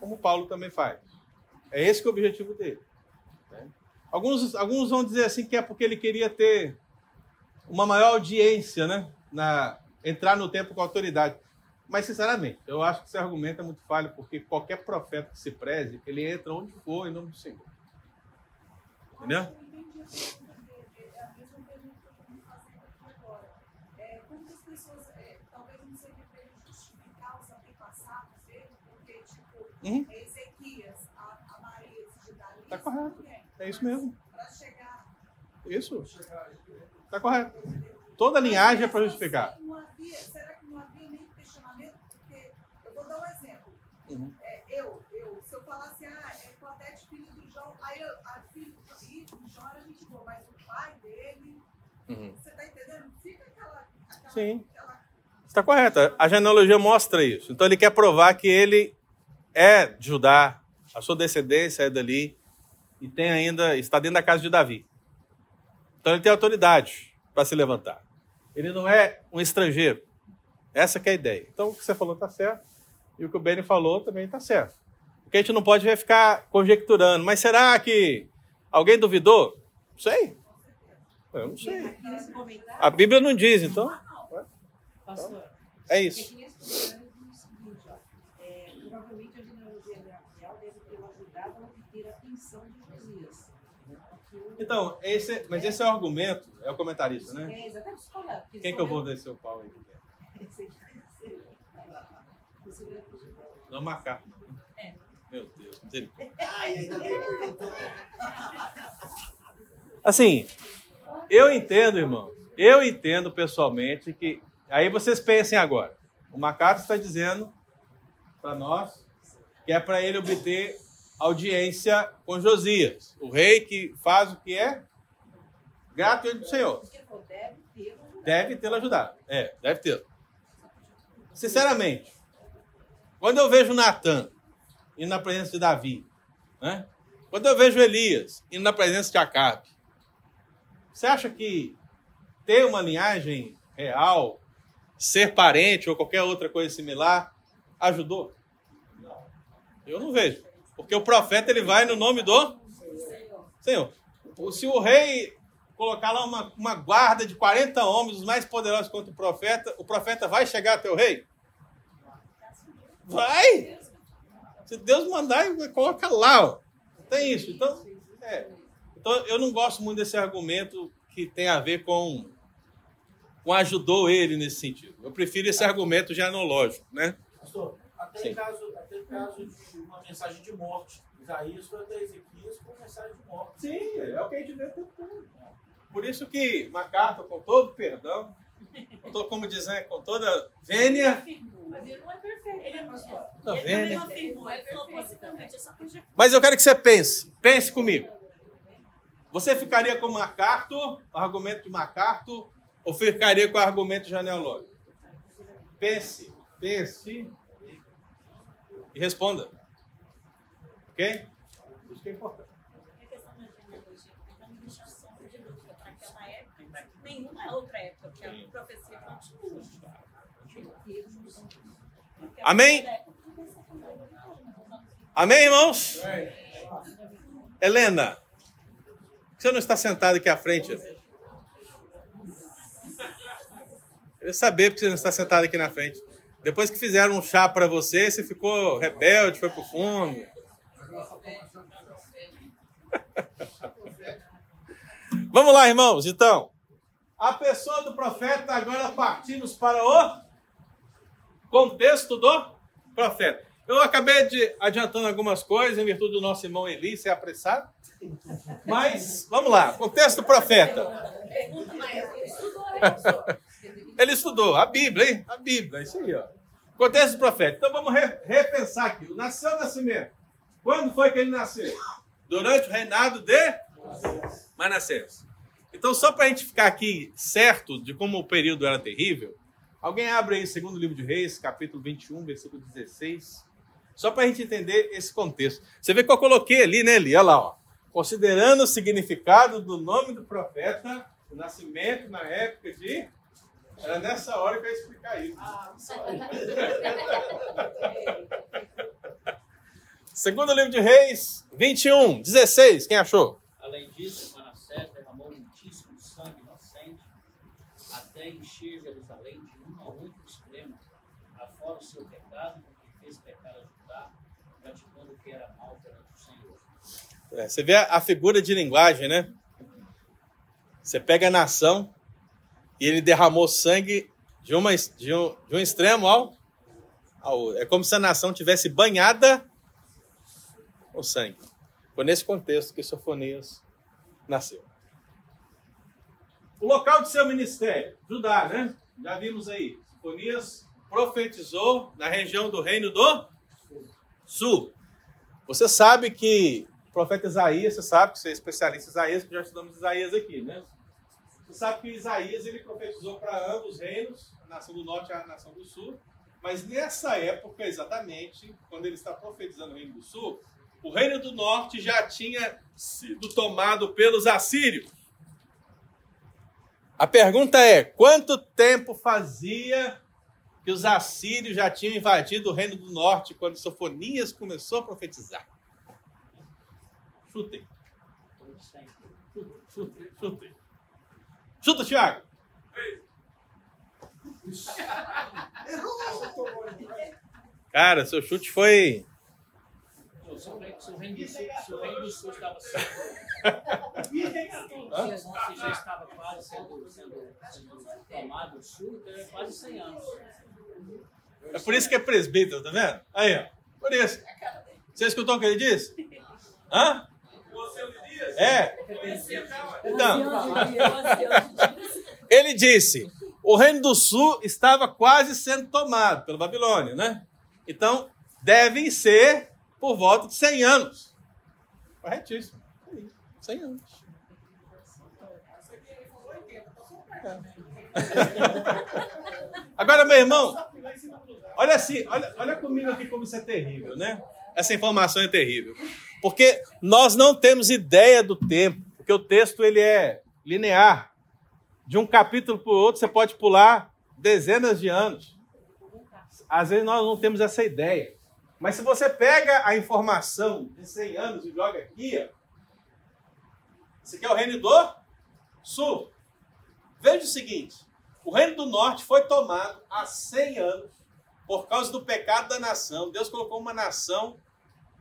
Como Paulo também faz. É esse que é o objetivo dele. Alguns, alguns vão dizer assim que é porque ele queria ter uma maior audiência, né? na, entrar no tempo com autoridade. Mas, sinceramente, eu acho que esse argumento é muito falho, porque qualquer profeta que se preze, ele entra onde for em nome do Senhor. Entendeu? É a mesma pergunta que eu estou me fazendo aqui agora. É, como que as pessoas, é, talvez não seja para ele justificar os antepassados dele, porque, Uhum. Ezequias, a, a Maria de Davi, Tá correto. É isso mesmo. Para chegar. Isso. Está correto. Toda linhagem é para justificar. Não havia, será que não havia nem questionamento? Porque, eu vou dar um exemplo. Uhum. É, eu, eu, se eu falasse, ah, é Claudete, filho do João, aí eu, a filho do João era gente boa, mas o pai dele, Uhum. você tá entendendo? Fica aquela. aquela Sim. aquela Está correto. A genealogia mostra isso. Então ele quer provar que ele é de Judá, a sua descendência é dali e tem ainda está dentro da casa de Davi. Então ele tem autoridade para se levantar. Ele não é um estrangeiro. Essa que é a ideia. Então o que você falou está certo e o que o Benny falou também está certo. O que a gente não pode é ficar conjecturando. Mas será que alguém duvidou? Não sei. Eu não sei. A Bíblia não diz, então é é isso. que nesse comentário diz o seguinte, ó, é, provavelmente a genealogia real deve tê-lo ajudado a obter a pensão de Josias. Que o- Então, esse, mas esse é o argumento, é o comentarista, né? É, exatamente, porque Quem que eu vou descer o pau aí? Não marcar. Meu Deus, misericórdia. Assim, eu entendo, irmão. Eu entendo pessoalmente que. Aí vocês pensem agora. O Macaco está dizendo para nós que é para ele obter audiência com Josias, o rei que faz o que é grato do Senhor. Deve ter Deve tê-lo ajudado. É, deve tê-lo. Sinceramente, quando eu vejo Natan indo na presença de Davi, né? quando eu vejo Elias indo na presença de Acabe, você acha que ter uma linhagem real, ser parente ou qualquer outra coisa similar, ajudou? Eu não vejo. Porque o profeta ele vai no nome do Senhor. Se o rei colocar lá uma, uma guarda de 40 homens, os mais poderosos contra o profeta, o profeta vai chegar até o rei? Vai! Se Deus mandar, coloca lá. Ó. Tem isso. Então, é. então, eu não gosto muito desse argumento que tem a ver com, com ajudou ele nesse sentido. Eu prefiro esse argumento genealógico, né? Pastor, até Sim. em, caso, até em caso de uma mensagem de morte. Isaías foi até Ezequias com mensagem de morte. Sim, é o que a gente vê o tempo todo. Por isso que MacArthur, com todo perdão, com todo, como dizem, com toda vênia, Mas ele não é perfeito. Ele é pastor. Ele também não afirmou. Ele falou possivelmente essa coisa. Mas eu quero que você pense. Pense comigo. Você ficaria com MacArthur, o argumento de MacArthur, ou ficaria com o argumento genealógico? Pense, pense e responda. Ok? Isso que é importante. A questão da genealogia não sombra de dúvida para aquela época e para nenhuma outra época, porque a profecia continua. Amém? Amém, irmãos? Helena, por que você não está sentada aqui à frente? Eu queria saber porque você não está sentada aqui na frente. Depois que fizeram um chá para você, você ficou rebelde, foi pro fundo. Vamos lá, irmãos. Então, a pessoa do profeta agora partimos para o contexto do profeta. Eu acabei de adiantando algumas coisas em virtude do nosso irmão Eli ser apressado. Mas, vamos lá, contexto do profeta. Ele estudou, a Bíblia, hein? A Bíblia, é isso aí, ó. Contexto profeta. Então vamos re- repensar aqui. O nasceu o nascimento. Quando foi que ele nasceu? Durante o reinado de Manassés. Então, só para a gente ficar aqui certo de como o período era terrível, alguém abre aí, segundo livro de Reis, capítulo 21, versículo 16. Só para a gente entender esse contexto. Você vê que eu coloquei ali, né, Eli? Olha lá, ó. Considerando o significado do nome do profeta, o nascimento na época de. Era nessa hora que eu ia explicar isso. Segundo livro de Reis, 21, 16. Quem achou? Além disso, Manassés derramou muitíssimo sangue inocente, até encher Jerusalém de um a outro extremo, afora o seu pecado, porque fez pecar a Judá, praticando o que era mal perante o Senhor. É, você vê a, a figura de linguagem, né? Você pega a nação e ele derramou sangue de, uma, de, um, de um extremo ao, ao outro. É como se a nação tivesse banhada o sangue. Foi nesse contexto que Sofonias nasceu. O local de seu ministério, Judá, né? Já vimos aí. Sofonias profetizou na região do reino do sul. Você sabe que o profeta Isaías, você sabe que você é especialista em Isaías, que já estudamos Isaías aqui, né? Sabe que Isaías ele profetizou para ambos os reinos, a nação do norte e a nação do sul. Mas nessa época, exatamente, quando ele está profetizando o reino do sul, o reino do norte já tinha sido tomado pelos assírios. A pergunta é: quanto tempo fazia que os assírios já tinham invadido o reino do norte quando Sofonias começou a profetizar? Chutem. Chutem, chutem. Chuta, Thiago. Cara, seu chute foi. Se o reino- do sul, estava. Se já estava quase sendo, tomado o sul, é quase 100 anos. É por isso que é presbítero, tá vendo? Aí, ó. Por isso. Você escutou o que ele disse? Hã? É. Então, ele disse: o reino do sul estava quase sendo tomado pela Babilônia, né? Então, devem ser por volta de 100 anos. Corretíssimo. 100 anos. Agora, meu irmão, olha assim, olha, olha comigo aqui como isso é terrível, né? Essa informação é terrível. Porque nós não temos ideia do tempo, porque o texto ele é linear. De um capítulo para o outro, você pode pular dezenas de anos. Às vezes nós não temos essa ideia. Mas se você pega a informação de 100 anos e joga aqui, esse aqui é o reino do sul. Veja o seguinte: o reino do norte foi tomado há 100 anos por causa do pecado da nação. Deus colocou uma nação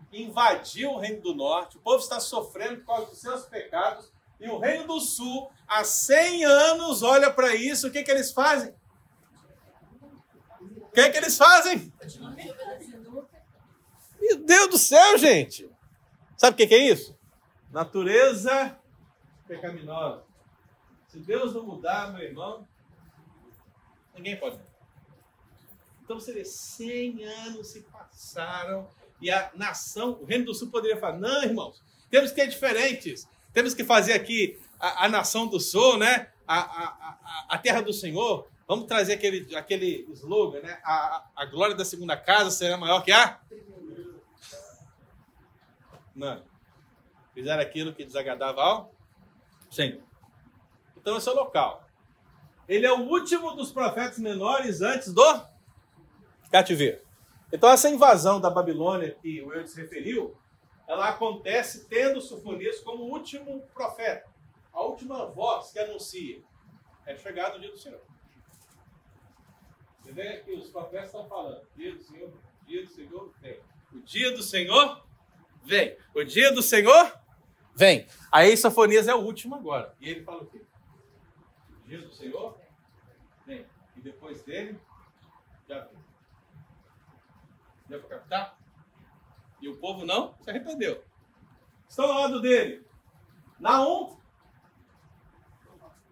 que invadiu o reino do norte. O povo está sofrendo por causa dos seus pecados. E o reino do sul, há 100 anos, olha para isso. O que, que eles fazem? O que, que eles fazem? Meu Deus do céu, gente! Sabe o que, que é isso? Natureza pecaminosa. Se Deus não mudar, meu irmão, ninguém pode mudar. Então você vê, 100 anos se passaram e a nação, o Reino do Sul poderia falar: não, irmãos, temos que ser diferentes. Temos que fazer aqui a, a nação do Sul, né? A, a, a, terra do Senhor. Vamos trazer aquele, aquele slogan, né? A glória da segunda casa será maior que a. Não. Fizeram aquilo que desagradava ao Senhor. Então esse é o local. Ele é o último dos profetas menores antes do cativeiro. Então essa invasão da Babilônia que o Eudes referiu, ela acontece tendo Sofonias como o último profeta, a última voz que anuncia é chegado o dia do Senhor. Você vê que os profetas estão falando, dia do Senhor, dia do Senhor vem. O dia do Senhor vem. O dia do Senhor vem. Aí Sofonias é o último agora. E ele fala o quê? O dia do Senhor vem. E depois dele, já vem. Deu para captar? E o povo não se arrependeu. Estão ao lado dele. Naum,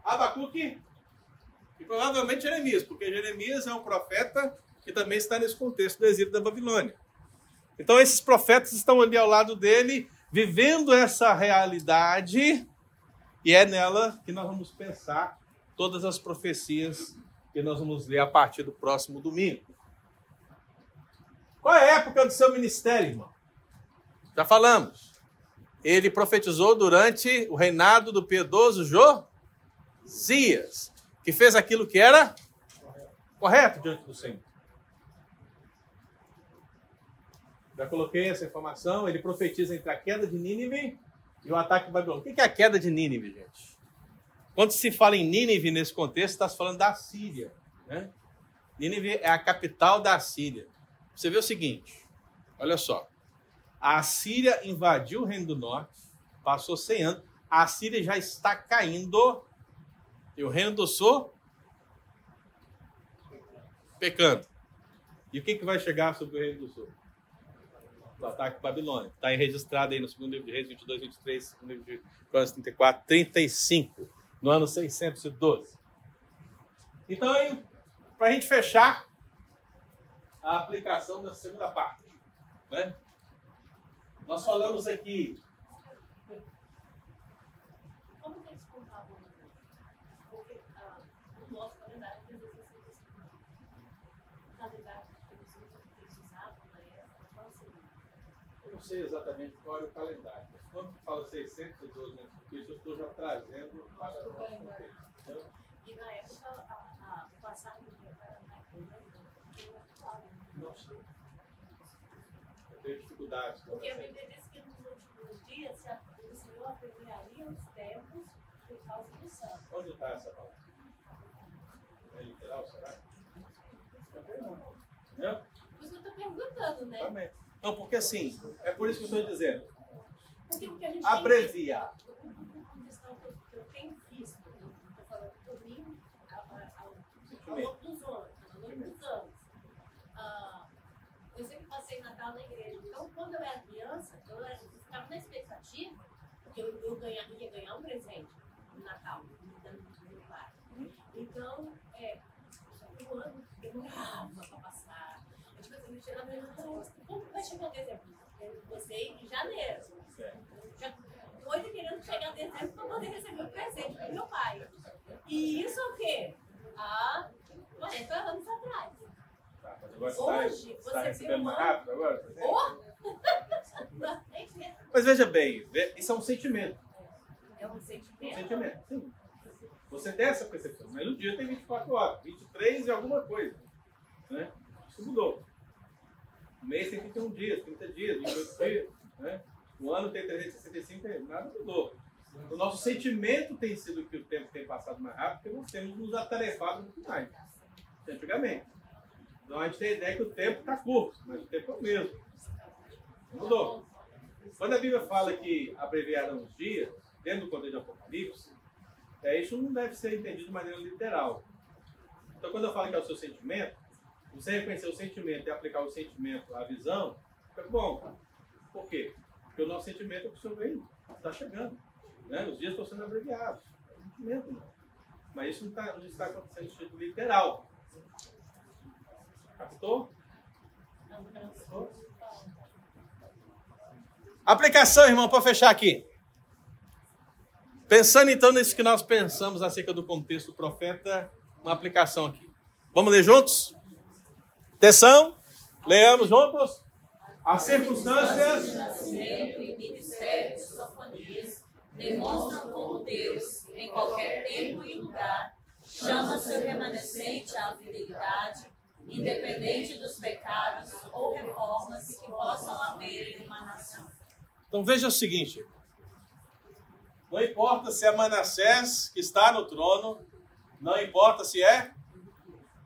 Abacuque e provavelmente Jeremias, porque Jeremias é um profeta que também está nesse contexto do exílio da Babilônia. Então esses profetas estão ali ao lado dele, vivendo essa realidade, e é nela que nós vamos pensar todas as profecias que nós vamos ler a partir do próximo domingo. Qual é a época do seu ministério, irmão? Já falamos. Ele profetizou durante o reinado do piedoso Josias, que fez aquilo que era correto diante do Senhor. Já coloquei essa informação. Ele profetiza entre a queda de Nínive e o ataque babilônico. O que é a queda de Nínive, gente? Quando se fala em Nínive nesse contexto, está se falando da Síria. Né? Nínive é a capital da Síria. Você vê o seguinte, olha só. A Síria invadiu o Reino do Norte, passou 100 anos, a Síria já está caindo e o Reino do Sul pecando. E o que, que vai chegar sobre o Reino do Sul? O ataque Babilônia. Está registrado aí no segundo livro de Reis 22, 23, segundo livro de Crônicas 34, 35, no ano 612. Então, para a gente fechar a aplicação da segunda parte, né? Nós falamos aqui Como que eles contavam? Porque ah, o nosso calendário tem 16 O calendário que eles usavam na época, qual seria? Eu não sei exatamente qual é o calendário, mas quando fala 612 antes de Cristo, eu estou já trazendo para o nosso contexto. entendeu? E na época, a, a, o passado do dia era na época, Não sei. Eu tenho dificuldades com Porque a. Bíblia diz que nos últimos dias se o Senhor abreviaria os tempos por causa do santo. Onde está essa palavra? É literal, será? Não. Entendeu? Por isso que eu estou perguntando, né? Também. Não, porque assim, é por isso que eu estou dizendo. Porque o que a gente Abreviar. tem visto, questão que eu, que eu tenho visto, estou falando por mim, ao, ao longo dos anos, ao longo dos anos. Passei Natal na igreja. Então, quando eu era criança, eu ficava na expectativa que eu, eu ganhar, ia ganhar um presente no Natal, do meu pai. Então, é, o ano demorava para passar. Eu, tipo assim, chegava e falava, como vai chegar dezembro? Eu gostei em janeiro. Já doida querendo chegar dezembro para poder receber o presente do meu pai. E isso é o quê? Há 40 anos atrás. Tá, você está Hoje, você tá recebendo uma- mais rápido agora? Mas veja bem, isso é um sentimento. É um Um sentimento. sentimento, sim. Você tem essa percepção, mas no dia tem 24 horas, 23 e alguma coisa. Né? Isso mudou. O mês tem 31 dias, 30 dias, 28 dias. Né? O ano tem 365, tem- nada mudou. O nosso sentimento tem sido que o tempo tem passado mais rápido, porque nós temos nos atarefado muito mais. Antigamente. Então a gente tem a ideia que o tempo está curto, mas o tempo é o mesmo. Mudou. Quando a Bíblia fala que abreviaram os dias, dentro do contexto de Apocalipse, é, isso não deve ser entendido de maneira literal. Então, quando eu falo que é o seu sentimento, você reconhecer o sentimento e aplicar o sentimento à visão, é bom. Por quê? Porque o nosso sentimento é que o Senhor vem, está chegando. Né? Os dias estão sendo abreviados. É sentimento, né? Mas isso não, tá, não está acontecendo no sentido literal. Captou? Aplicação, irmão, para fechar aqui. Pensando então nisso que nós pensamos acerca do contexto do profeta, uma aplicação aqui. Vamos ler juntos? Atenção, leamos juntos. As circunstâncias. nascimento e ministério de Sofonias demonstram como Deus, em qualquer tempo e lugar, chama seu remanescente à fidelidade, independente dos pecados ou reformas que possam haver em uma nação. Então veja o seguinte: não importa se é Manassés que está no trono, não importa se é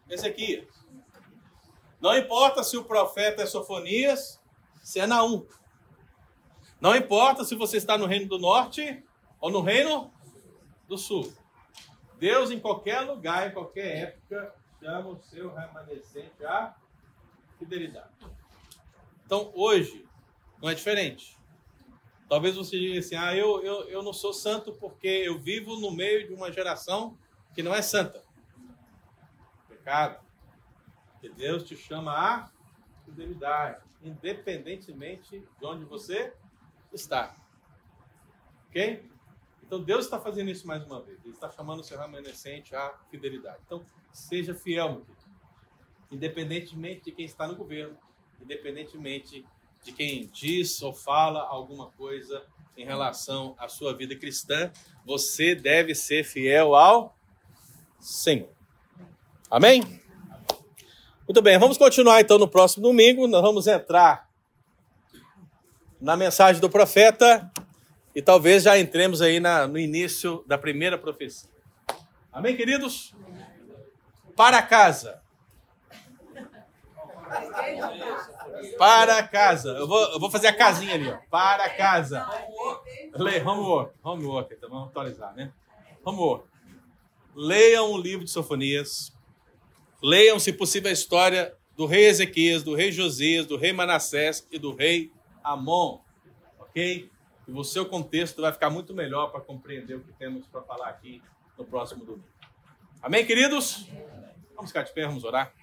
Ezequias, não importa se o profeta é Sofonias, se é Naum, não importa se você está no reino do norte ou no reino do sul. Deus, em qualquer lugar, em qualquer época, chama o seu remanescente à fidelidade. Então, hoje, não é diferente. Talvez você diga assim: ah, eu, eu, eu não sou santo porque eu vivo no meio de uma geração que não é santa. Pecado. Porque Deus te chama à fidelidade, independentemente de onde você está. Ok? Então Deus está fazendo isso mais uma vez. Ele está chamando o seu remanescente à fidelidade. Então, seja fiel, meu. Independentemente de quem está no governo, independentemente de quem diz ou fala alguma coisa em relação à sua vida cristã, você deve ser fiel ao Senhor. Amém? Muito bem, vamos continuar então no próximo domingo. Nós vamos entrar na mensagem do profeta e talvez já entremos aí na, no início da primeira profecia. Amém, queridos? Para casa. Para casa. Eu vou, eu vou fazer a casinha ali, ó. Para casa. Le, homework. Homework, então vamos atualizar, né? Homework. Leiam o livro de Sofonias. Leiam, se possível, a história do rei Ezequias, do rei Josias, do rei Manassés e do rei Amon. Ok? E o seu contexto vai ficar muito melhor para compreender o que temos para falar aqui no próximo domingo. Amém, queridos? Vamos ficar de pé, vamos orar.